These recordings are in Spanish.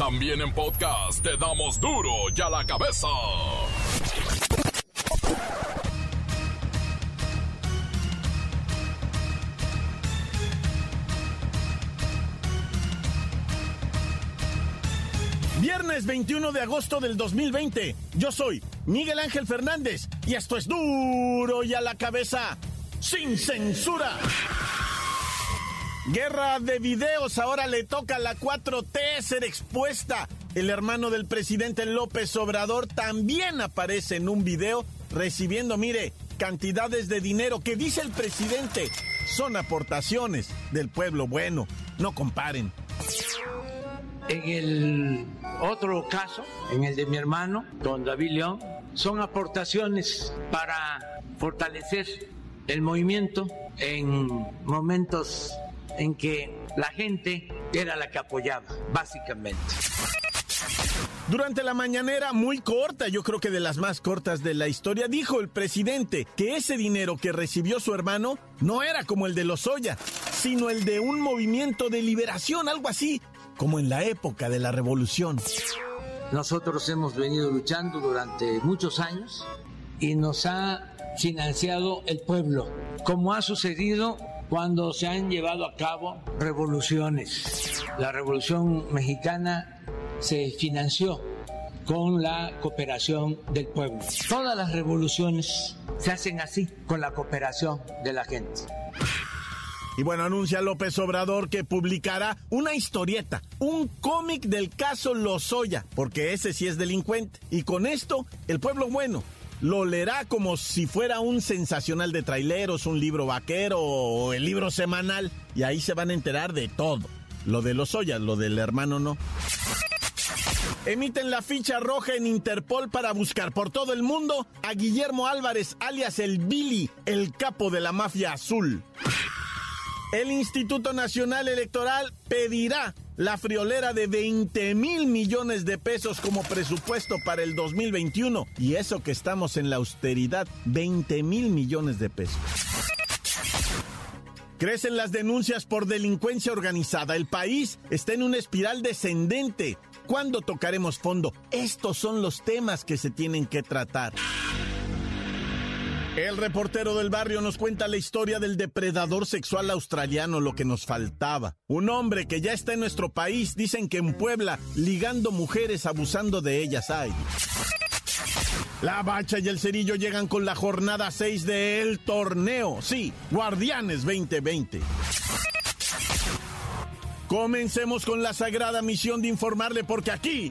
También en podcast te damos duro y a la cabeza. Viernes 21 de agosto del 2020. Yo soy Miguel Ángel Fernández y esto es duro y a la cabeza, sin censura. Guerra de videos, ahora le toca a la 4T ser expuesta. El hermano del presidente López Obrador también aparece en un video recibiendo, mire, cantidades de dinero que dice el presidente son aportaciones del pueblo bueno. No comparen. En el otro caso, en el de mi hermano, don David León, son aportaciones para fortalecer el movimiento en momentos en que la gente era la que apoyaba, básicamente. Durante la mañanera, muy corta, yo creo que de las más cortas de la historia, dijo el presidente que ese dinero que recibió su hermano no era como el de Lozoya, sino el de un movimiento de liberación, algo así, como en la época de la revolución. Nosotros hemos venido luchando durante muchos años y nos ha financiado el pueblo, como ha sucedido cuando se han llevado a cabo revoluciones. La revolución mexicana se financió con la cooperación del pueblo. Todas las revoluciones se hacen así, con la cooperación de la gente. Y bueno, anuncia López Obrador que publicará una historieta, un cómic del caso Lozoya, porque ese sí es delincuente. Y con esto, el pueblo bueno lo leerá como si fuera un sensacional de traileros, un libro vaquero o el libro semanal. Y ahí se van a enterar de todo. Lo de los Ollas, lo del hermano no. Emiten la ficha roja en Interpol para buscar por todo el mundo a Guillermo Álvarez, alias el Billy, el capo de la mafia azul. El Instituto Nacional Electoral pedirá la friolera de 20 mil millones de pesos como presupuesto para el 2021. Y eso que estamos en la austeridad, 20 mil millones de pesos. Crecen las denuncias por delincuencia organizada. El país está en una espiral descendente. ¿Cuándo tocaremos fondo? Estos son los temas que se tienen que tratar. El reportero del barrio nos cuenta la historia del depredador sexual australiano, lo que nos faltaba. Un hombre que ya está en nuestro país, dicen que en Puebla, ligando mujeres, abusando de ellas hay. La Bacha y el Cerillo llegan con la jornada 6 del torneo. Sí, Guardianes 2020. Comencemos con la sagrada misión de informarle porque aquí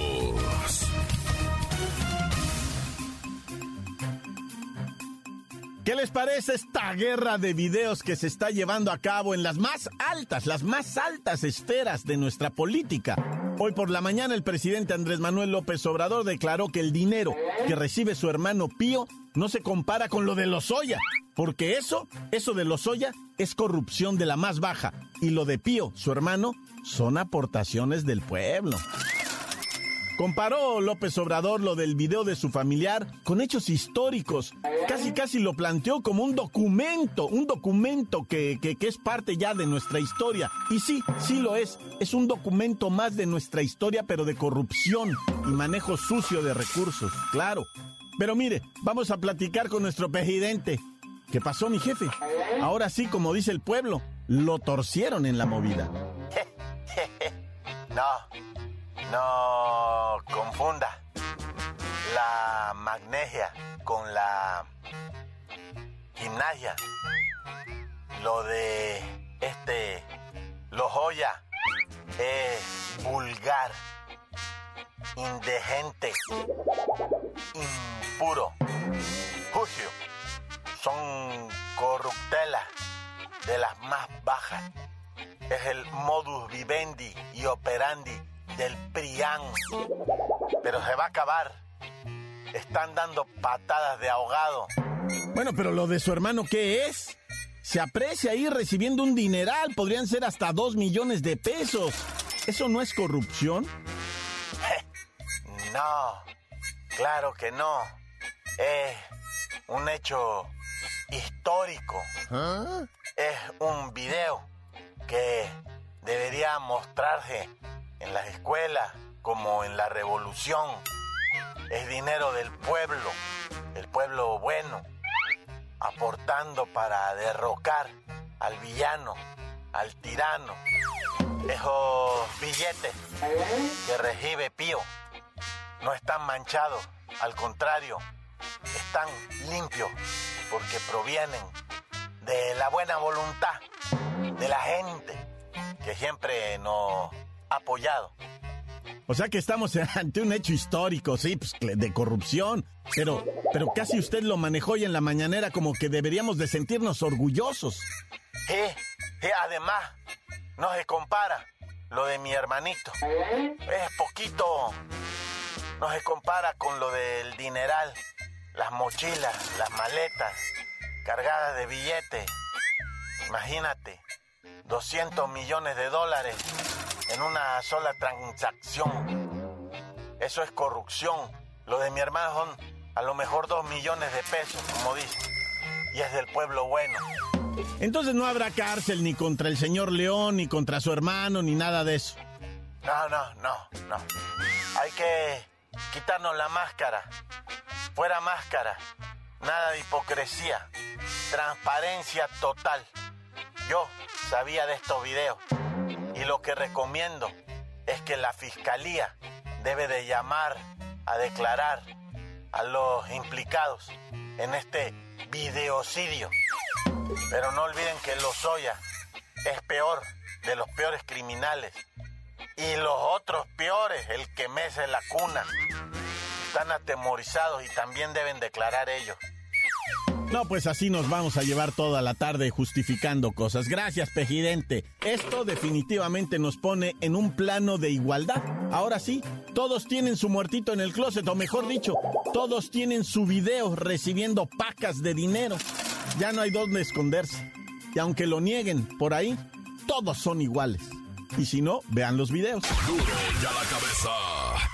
¿Qué les parece esta guerra de videos que se está llevando a cabo en las más altas, las más altas esferas de nuestra política? Hoy por la mañana el presidente Andrés Manuel López Obrador declaró que el dinero que recibe su hermano Pío no se compara con lo de Lozoya, porque eso, eso de Lozoya es corrupción de la más baja y lo de Pío, su hermano, son aportaciones del pueblo. Comparó López Obrador lo del video de su familiar con hechos históricos. Casi casi lo planteó como un documento, un documento que, que, es parte ya de nuestra historia. Y sí, sí lo es. Es un documento más de nuestra historia, pero de corrupción y manejo sucio de recursos, claro. Pero mire, vamos a platicar con nuestro presidente. ¿Qué pasó, mi jefe? Ahora sí, como dice el pueblo, lo torcieron en la movida. no. No confunda la magnesia con la gimnasia. Lo de este, lo joya es vulgar, indigente, impuro, sucio. Son corruptelas de las más bajas. Es el modus vivendi y operandi del PRIAN. Pero se va a acabar. Están dando patadas de ahogado. Bueno, pero lo de su hermano, ¿qué es? Se aprecia ahí recibiendo un dineral, podrían ser hasta dos millones de pesos. ¿Eso no es corrupción? no, claro que no. Es un hecho histórico. ¿Ah? Es un video que debería mostrarse en las escuelas como en la revolución. Es dinero del pueblo, el pueblo bueno, aportando para derrocar al villano, al tirano. Esos billetes que recibe Pío no están manchados, al contrario, están limpios porque provienen de la buena voluntad de la gente que siempre nos apoyado. O sea que estamos ante un hecho histórico, sí, pues, de corrupción. Pero, pero casi usted lo manejó y en la mañanera como que deberíamos de sentirnos orgullosos. Sí, sí, además, no se compara lo de mi hermanito. Es poquito, no se compara con lo del dineral, las mochilas, las maletas, cargadas de billetes. Imagínate, 200 millones de dólares en una sola transacción. Eso es corrupción. Lo de mi hermano son a lo mejor 2 millones de pesos, como dice. Y es del pueblo bueno. Entonces no habrá cárcel ni contra el señor León, ni contra su hermano, ni nada de eso. No, no, no, no. Hay que quitarnos la máscara. Fuera máscara. Nada de hipocresía. Transparencia total. Yo sabía de estos videos y lo que recomiendo es que la fiscalía debe de llamar a declarar a los implicados en este videocidio. Pero no olviden que Lozoya es peor de los peores criminales. Y los otros peores, el que mece la cuna. Están atemorizados y también deben declarar ellos. No, pues así nos vamos a llevar toda la tarde justificando cosas. Gracias, Pejidente. Esto definitivamente nos pone en un plano de igualdad. Ahora sí, todos tienen su muertito en el closet, o mejor dicho, todos tienen su video recibiendo pacas de dinero. Ya no hay dónde esconderse. Y aunque lo nieguen por ahí, todos son iguales. Y si no, vean los videos. Duro ya la cabeza.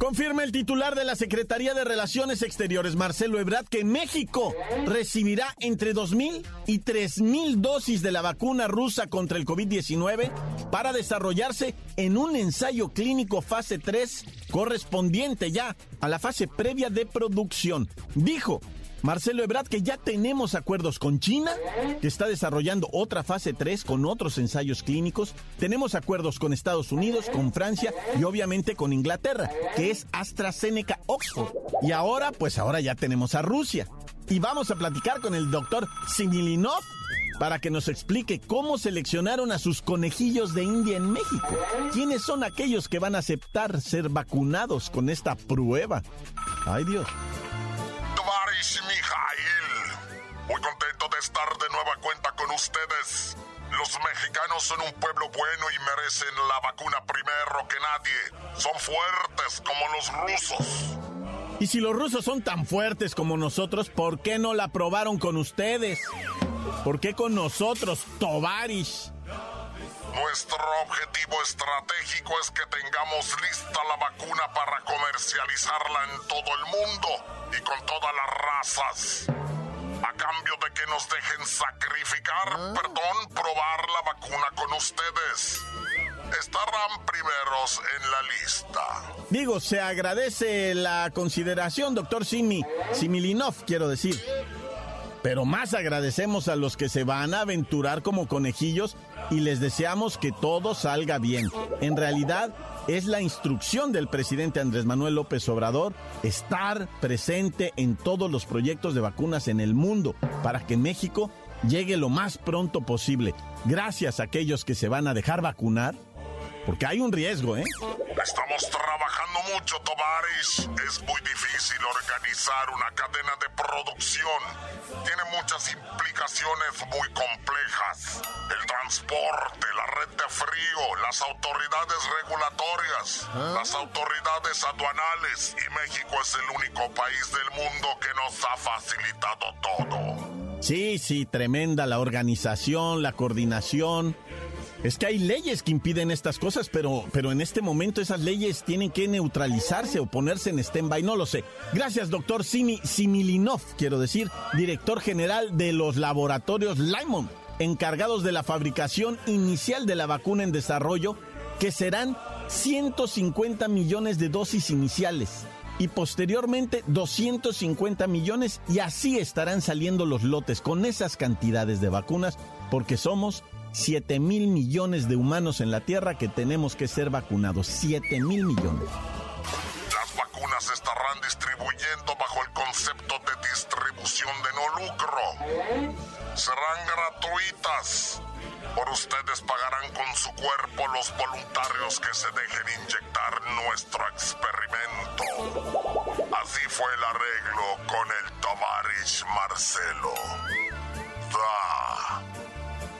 Confirma el titular de la Secretaría de Relaciones Exteriores, Marcelo Ebrard, que México recibirá entre 2.000 y 3.000 dosis de la vacuna rusa contra el COVID-19 para desarrollarse en un ensayo clínico fase 3 correspondiente ya a la fase previa de producción. Dijo Marcelo Ebrard, que ya tenemos acuerdos con China, que está desarrollando otra fase 3 con otros ensayos clínicos. Tenemos acuerdos con Estados Unidos, con Francia y obviamente con Inglaterra, que es AstraZeneca Oxford. Y ahora, pues ahora ya tenemos a Rusia. Y vamos a platicar con el doctor Similinov para que nos explique cómo seleccionaron a sus conejillos de India en México. ¿Quiénes son aquellos que van a aceptar ser vacunados con esta prueba? Ay Dios. Muy contento de estar de nueva cuenta con ustedes. Los mexicanos son un pueblo bueno y merecen la vacuna primero que nadie. Son fuertes como los rusos. Y si los rusos son tan fuertes como nosotros, ¿por qué no la probaron con ustedes? ¿Por qué con nosotros, Tovarish? Nuestro objetivo estratégico es que tengamos lista la vacuna para comercializarla en todo el mundo y con todas las razas. A cambio de que nos dejen sacrificar, ¿Ah? perdón, probar la vacuna con ustedes. Estarán primeros en la lista. Digo, se agradece la consideración, doctor Simi, Similinov, quiero decir. Pero más agradecemos a los que se van a aventurar como conejillos y les deseamos que todo salga bien. En realidad, es la instrucción del presidente Andrés Manuel López Obrador estar presente en todos los proyectos de vacunas en el mundo para que México llegue lo más pronto posible. Gracias a aquellos que se van a dejar vacunar porque hay un riesgo, ¿eh? Estamos trabajando mucho, Tovaris. Es muy difícil organizar una cadena de producción. Tiene muchas implicaciones muy complejas. El transporte, la red de frío, las autoridades regulatorias, las autoridades aduanales y México es el único país del mundo que nos ha facilitado todo. Sí, sí, tremenda la organización, la coordinación. Es que hay leyes que impiden estas cosas, pero, pero en este momento esas leyes tienen que neutralizarse o ponerse en stand-by, no lo sé. Gracias, doctor Simi Similinov, quiero decir, director general de los laboratorios Lyman, encargados de la fabricación inicial de la vacuna en desarrollo, que serán 150 millones de dosis iniciales y posteriormente 250 millones y así estarán saliendo los lotes con esas cantidades de vacunas porque somos 7 mil millones de humanos en la Tierra que tenemos que ser vacunados. 7 mil millones. Las vacunas se estarán distribuyendo bajo el concepto de distribución de no lucro. Serán gratuitas. Por ustedes pagarán con su cuerpo los voluntarios que se dejen inyectar nuestro experimento. Así fue el arreglo con el Tovarish Marcelo. Da.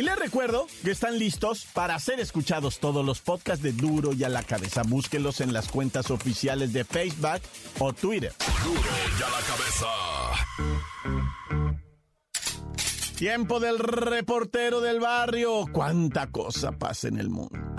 Y les recuerdo que están listos para ser escuchados todos los podcasts de Duro y a la cabeza. Búsquenlos en las cuentas oficiales de Facebook o Twitter. Duro y a la cabeza. Tiempo del reportero del barrio. Cuánta cosa pasa en el mundo.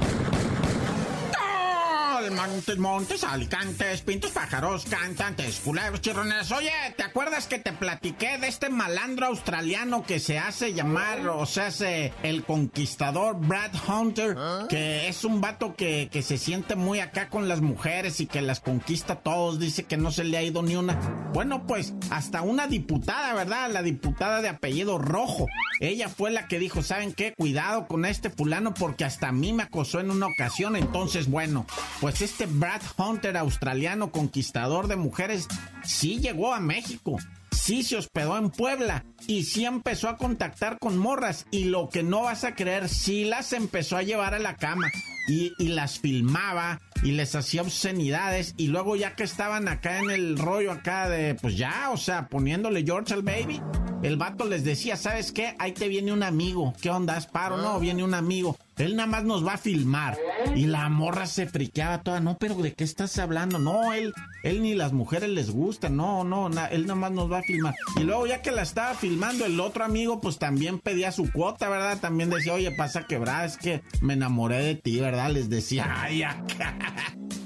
Montes, montes, alicantes, pintos, pájaros, cantantes, culebros, chirrones. Oye, ¿te acuerdas que te platiqué de este malandro australiano que se hace llamar, o sea, hace el conquistador Brad Hunter, que es un vato que, que se siente muy acá con las mujeres y que las conquista todos, dice que no se le ha ido ni una. Bueno, pues hasta una diputada, ¿verdad? La diputada de apellido Rojo. Ella fue la que dijo, ¿saben qué? Cuidado con este fulano porque hasta a mí me acosó en una ocasión. Entonces, bueno, pues este Brad Hunter australiano conquistador de mujeres sí llegó a México. Sí se hospedó en Puebla y sí empezó a contactar con morras y lo que no vas a creer, sí las empezó a llevar a la cama y, y las filmaba y les hacía obscenidades y luego ya que estaban acá en el rollo acá de pues ya, o sea, poniéndole George al baby, el vato les decía, ¿sabes qué? Ahí te viene un amigo. ¿Qué onda? ¿Es paro? No, viene un amigo. Él nada más nos va a filmar. Y la morra se friqueaba toda. No, pero ¿de qué estás hablando? No, él, él ni las mujeres les gusta. No, no, él nada más nos va a filmar. Y luego ya que la estaba filmando, el otro amigo pues también pedía su cuota, ¿verdad? También decía, oye, pasa quebrada, es que me enamoré de ti, ¿verdad? Les decía, ay, acá.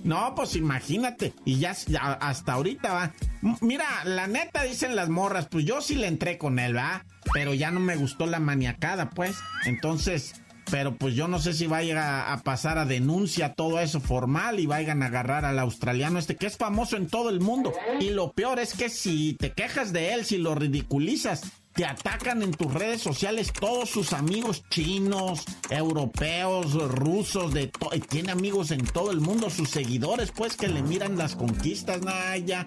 No, pues imagínate. Y ya, hasta ahorita va. Mira, la neta dicen las morras, pues yo sí le entré con él, ¿va? Pero ya no me gustó la maniacada, pues. Entonces, pero pues yo no sé si vaya a, pasar a denuncia todo eso formal y vayan a agarrar al australiano este que es famoso en todo el mundo. Y lo peor es que si te quejas de él, si lo ridiculizas, te atacan en tus redes sociales todos sus amigos chinos, europeos, rusos, de tiene amigos en todo el mundo, sus seguidores, pues que le miran las conquistas, Naya.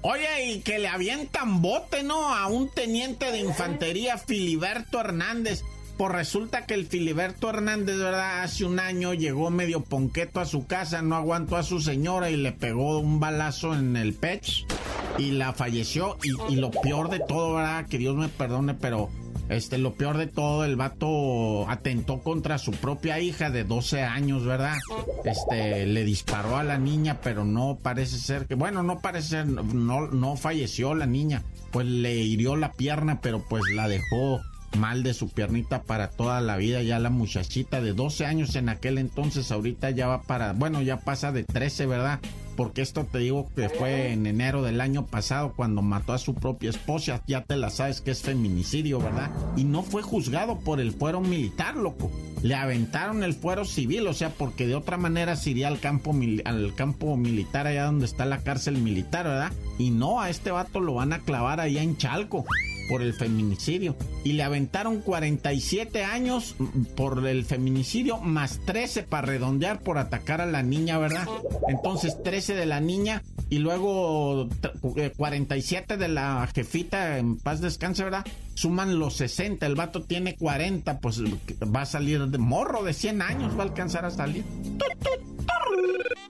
Oye, y que le avientan bote, ¿no? A un teniente de infantería, Filiberto Hernández. Pues resulta que el Filiberto Hernández, ¿verdad? Hace un año llegó medio ponqueto a su casa, no aguantó a su señora y le pegó un balazo en el pech y la falleció. Y, y lo peor de todo, ¿verdad? Que Dios me perdone, pero este, lo peor de todo, el vato atentó contra su propia hija de 12 años, ¿verdad? Este, le disparó a la niña, pero no parece ser que, bueno, no parece ser, no, no falleció la niña. Pues le hirió la pierna, pero pues la dejó mal de su piernita para toda la vida. Ya la muchachita de 12 años en aquel entonces, ahorita ya va para, bueno, ya pasa de 13, ¿verdad? porque esto te digo que fue en enero del año pasado cuando mató a su propia esposa, ya te la sabes que es feminicidio, ¿verdad? Y no fue juzgado por el fuero militar, loco. Le aventaron el fuero civil, o sea, porque de otra manera se iría al campo, al campo militar allá donde está la cárcel militar, ¿verdad? Y no, a este vato lo van a clavar allá en Chalco por el feminicidio. Y le aventaron 47 años por el feminicidio, más 13 para redondear por atacar a la niña, ¿verdad? Entonces 13 de la niña y luego 47 eh, de la jefita en paz descanse, ¿verdad? Suman los 60, el vato tiene 40, pues va a salir de morro de 100 años, va a alcanzar a salir.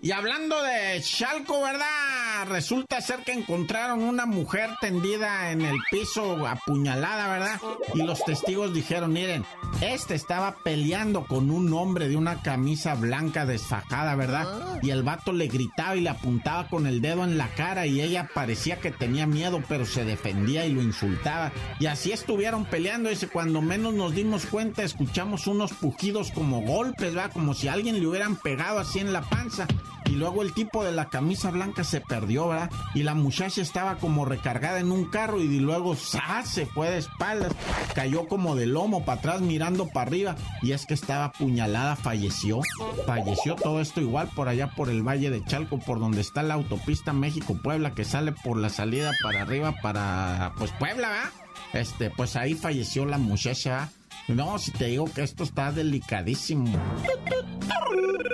Y hablando de Chalco, ¿verdad? Resulta ser que encontraron una mujer tendida en el piso apuñalada, ¿verdad? Y los testigos dijeron, miren, este estaba peleando con un hombre de una camisa blanca desfajada, ¿verdad? Y el vato le gritaba y le apuntaba con el dedo en la cara y ella parecía que tenía miedo, pero se defendía y lo insultaba. Y así estuvieron peleando. Dice, cuando menos nos dimos cuenta, escuchamos unos pujidos como golpes, ¿verdad? Como si alguien le hubieran pegado así en la panza. Y luego el tipo de la camisa blanca se perdió, ¿verdad? Y la muchacha estaba como recargada en un carro y luego se fue de espaldas. Cayó como de lomo para atrás mirando para arriba. Y es que estaba apuñalada, falleció. Falleció todo esto igual por allá por el Valle de Chalco, por donde está la autopista México-Puebla que sale por la salida para arriba para, pues, Puebla, ¿verdad? Este, pues ahí falleció la muchacha. No, si te digo que esto está delicadísimo.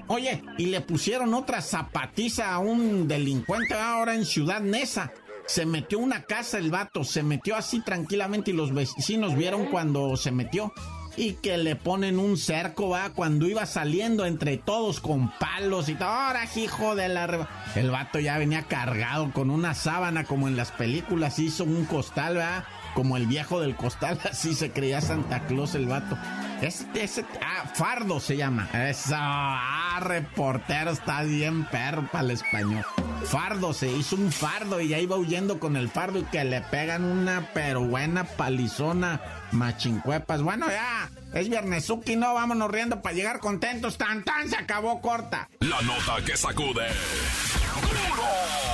Oye, y le pusieron otra zapatiza a un delincuente ahora en Ciudad Nesa. Se metió una casa el vato, se metió así tranquilamente y los vecinos vieron cuando se metió. Y que le ponen un cerco, va, cuando iba saliendo entre todos con palos y todo. Ahora, hijo de la... El vato ya venía cargado con una sábana como en las películas, hizo un costal, va como el viejo del costal, así se creía Santa Claus el vato. Este, ese, ah, Fardo se llama. Eso, ah, reportero, está bien perro para el español. Fardo, se hizo un fardo y ya iba huyendo con el fardo y que le pegan una pero buena palizona, machincuepas. Bueno, ya, es viernesuki, no, vámonos riendo para llegar contentos. Tan, tan, se acabó corta. La nota que sacude.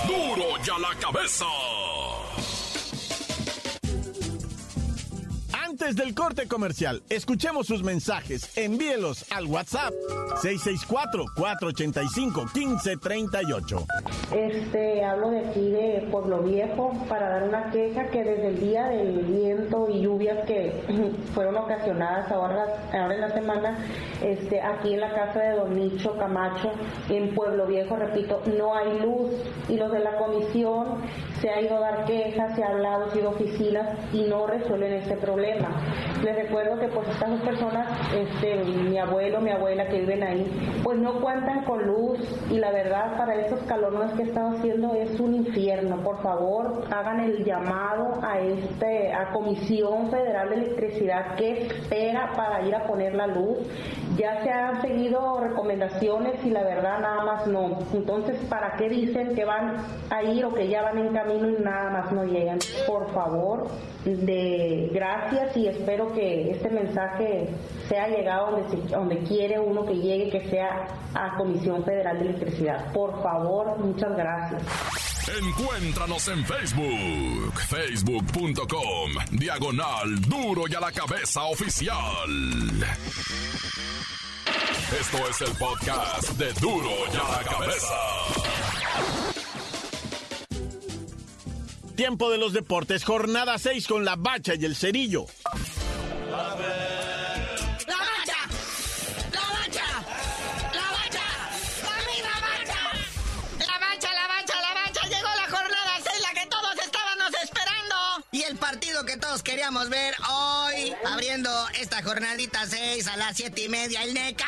Duro, duro ya la cabeza. Antes del corte comercial, escuchemos sus mensajes. Envíelos al WhatsApp 664-485-1538. Este, hablo de aquí de Pueblo Viejo para dar una queja que desde el día del viento y lluvias que fueron ocasionadas ahora, en la semana, este, aquí en la casa de Don Nicho Camacho, en Pueblo Viejo, repito, no hay luz y los de la comisión se ha ido a dar quejas, se ha hablado, se ha ido a oficinas y no resuelven este problema. Les recuerdo que pues estas dos personas, este, mi abuelo, mi abuela que viven ahí, pues no cuentan con luz y la verdad para esos calorones que están haciendo es un infierno. Por favor, hagan el llamado a este a Comisión Federal de Electricidad que espera para ir a poner la luz. Ya se han seguido recomendaciones y la verdad nada más no. Entonces, ¿para qué dicen que van a ir o que ya van en camino y nada más no llegan? Por favor, de gracias y espero que este mensaje sea llegado donde, donde quiere uno que llegue, que sea a Comisión Federal de Electricidad. Por favor, muchas gracias. Encuéntranos en Facebook, facebook.com, diagonal duro y a la cabeza oficial. Esto es el podcast de duro y a la cabeza. Tiempo de los deportes, jornada 6 con la bacha y el cerillo. Queríamos ver hoy, abriendo esta jornadita 6 a las 7 y media, el NECA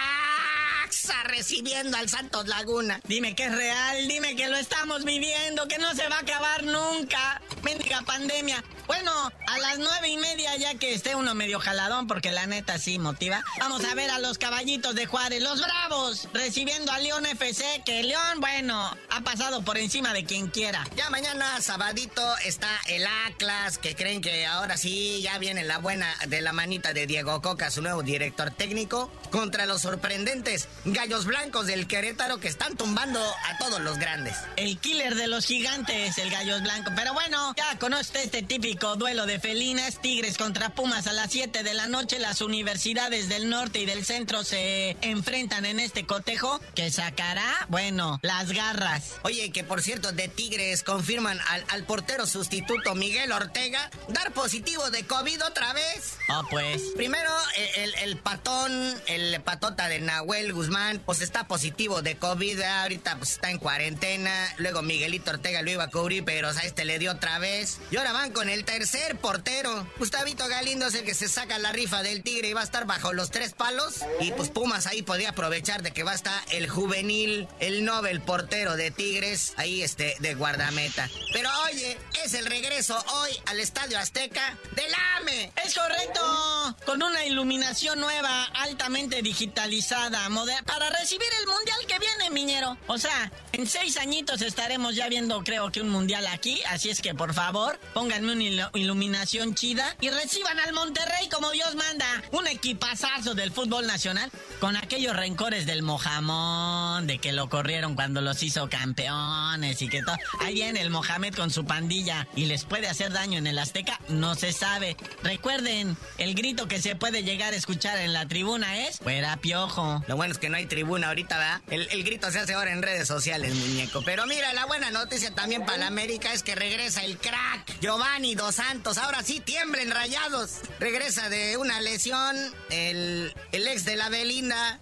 recibiendo al Santos Laguna. Dime que es real, dime que lo estamos viviendo, que no se va a acabar nunca. auténtica pandemia. Bueno, a las nueve y media, ya que esté uno medio jaladón, porque la neta sí motiva, vamos a ver a los caballitos de Juárez, los bravos, recibiendo a León FC, que León, bueno, ha pasado por encima de quien quiera. Ya mañana, sabadito, está el Atlas, que creen que ahora sí ya viene la buena de la manita de Diego Coca, su nuevo director técnico, contra los sorprendentes gallos blancos del Querétaro que están tumbando a todos los grandes. El killer de los gigantes, el gallos blancos. Pero bueno, ya conoce este típico duelo de felinas, Tigres contra Pumas a las 7 de la noche. Las universidades del norte y del centro se enfrentan en este cotejo que sacará, bueno, las garras. Oye, que por cierto, de Tigres confirman al, al portero sustituto Miguel Ortega dar positivo de COVID otra vez. Oh, pues. Primero, el, el patón, el patota de Nahuel Guzmán, pues está positivo de COVID. Ahorita pues está en cuarentena. Luego Miguelito Ortega lo iba a cubrir, pero a este le dio otra vez. Y ahora van con el tercer portero. Gustavito Galindo es el que se saca la rifa del Tigre y va a estar bajo los tres palos. Y pues Pumas ahí podía aprovechar de que va a estar el juvenil, el Nobel portero de Tigres, ahí este, de guardameta. Pero oye, es el regreso hoy al Estadio Azteca del AME. Es correcto, con una iluminación nueva, altamente digitalizada, para recibir el mundial que viene, miñero. O sea, en seis añitos estaremos ya viendo, creo que un mundial aquí, así es que por favor, pónganme iluminación chida y reciban al Monterrey como Dios manda. Un equipazazo del fútbol nacional con aquellos rencores del Mojamón, de que lo corrieron cuando los hizo campeones y que todo. Ahí viene el Mohamed con su pandilla y les puede hacer daño en el Azteca, no se sabe. Recuerden, el grito que se puede llegar a escuchar en la tribuna es fuera piojo. Lo bueno es que no hay tribuna ahorita, ¿verdad? El, el grito se hace ahora en redes sociales, muñeco. Pero mira, la buena noticia también para América es que regresa el crack Giovanni Dos Santos. Ahora sí, tiemblen rayados. Regresa de una lesión el, el ex de la Belinda,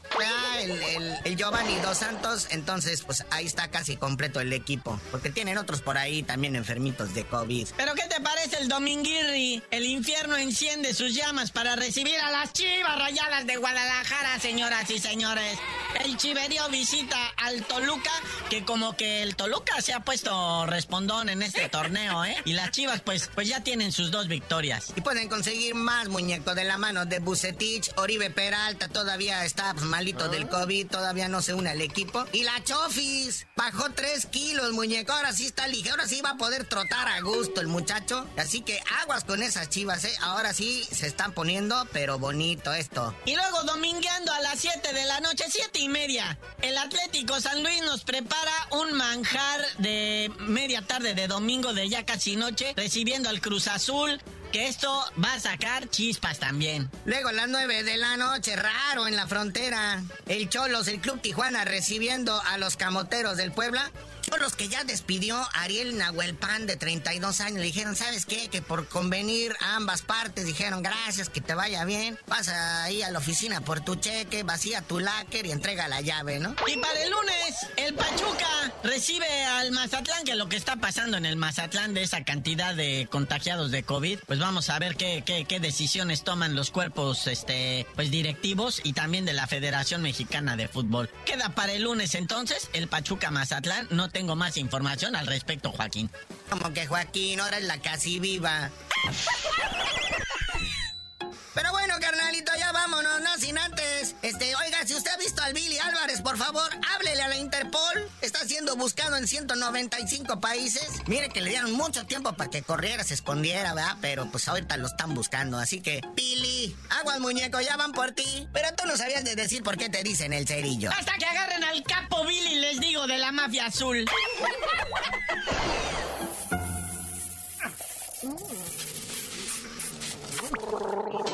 el, el, el, Giovanni Dos Santos. Entonces, pues ahí está casi completo el equipo. Porque tienen otros por ahí también enfermitos de COVID. ¿Pero qué te parece el Dominguirri? El infierno enciende sus llamas para recibir a las chivas rayadas de Guadalajara, señoras y señores. El Chiverío visita al Toluca, que como que el Toluca se ha puesto respondón en este torneo, ¿eh? Y las chivas, pues, pues ya tienen sus dos victorias. Y pueden conseguir más, muñeco, de la mano de Bucetich. Oribe Peralta todavía está pues, malito del COVID, todavía no se une al equipo. Y la Chofis bajó tres kilos, muñeco. Ahora sí está ligero, ahora sí va a poder trotar a gusto el muchacho. Así que aguas con esas chivas, ¿eh? Ahora sí se están poniendo, pero bonito esto. Y luego domingueando a las 7 de la noche, 7 y media, el Atlético San Luis nos prepara un manjar de media tarde de domingo de ya casi noche, recibiendo al Cruz Azul que esto va a sacar chispas también. Luego a las 9 de la noche, raro en la frontera. El Cholos, el Club Tijuana recibiendo a los Camoteros del Puebla. Cholos que ya despidió Ariel Nahuelpan de 32 años. Le dijeron, ¿sabes qué? Que por convenir a ambas partes dijeron, gracias, que te vaya bien. Pasa ahí a la oficina por tu cheque, vacía tu láquer y entrega la llave, ¿no? Y para el lunes, el Pachuca recibe al Mazatlán, que lo que está pasando en el Mazatlán de esa cantidad de contagiados de COVID, pues vamos a ver qué, qué, qué, decisiones toman los cuerpos este, pues directivos y también de la Federación Mexicana de Fútbol. Queda para el lunes entonces el Pachuca Mazatlán. No tengo más información al respecto, Joaquín. Como que Joaquín, ahora es la casi viva. Pero bueno, carnalito, ya vámonos, no sin antes. Este, oiga, si usted ha visto al Billy Álvarez, por favor, háblele a la Interpol. Está siendo buscado en 195 países. Mire que le dieron mucho tiempo para que corriera, se escondiera, ¿verdad? Pero pues ahorita lo están buscando. Así que, Billy, aguas muñeco, ya van por ti. Pero tú no sabías de decir por qué te dicen el cerillo. Hasta que agarren al capo Billy, les digo, de la mafia azul.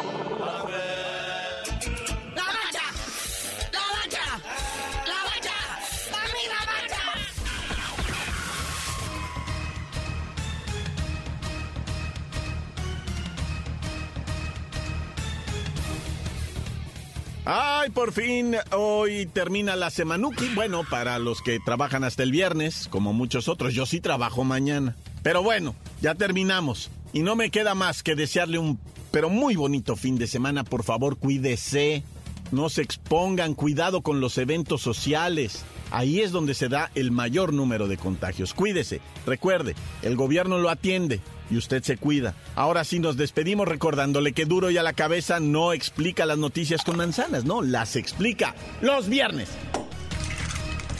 Ay, por fin, hoy termina la semanuki. Bueno, para los que trabajan hasta el viernes, como muchos otros, yo sí trabajo mañana. Pero bueno, ya terminamos. Y no me queda más que desearle un, pero muy bonito fin de semana. Por favor, cuídese. No se expongan, cuidado con los eventos sociales. Ahí es donde se da el mayor número de contagios. Cuídese, recuerde, el gobierno lo atiende y usted se cuida. Ahora sí nos despedimos recordándole que duro y a la cabeza no explica las noticias con manzanas, no, las explica los viernes.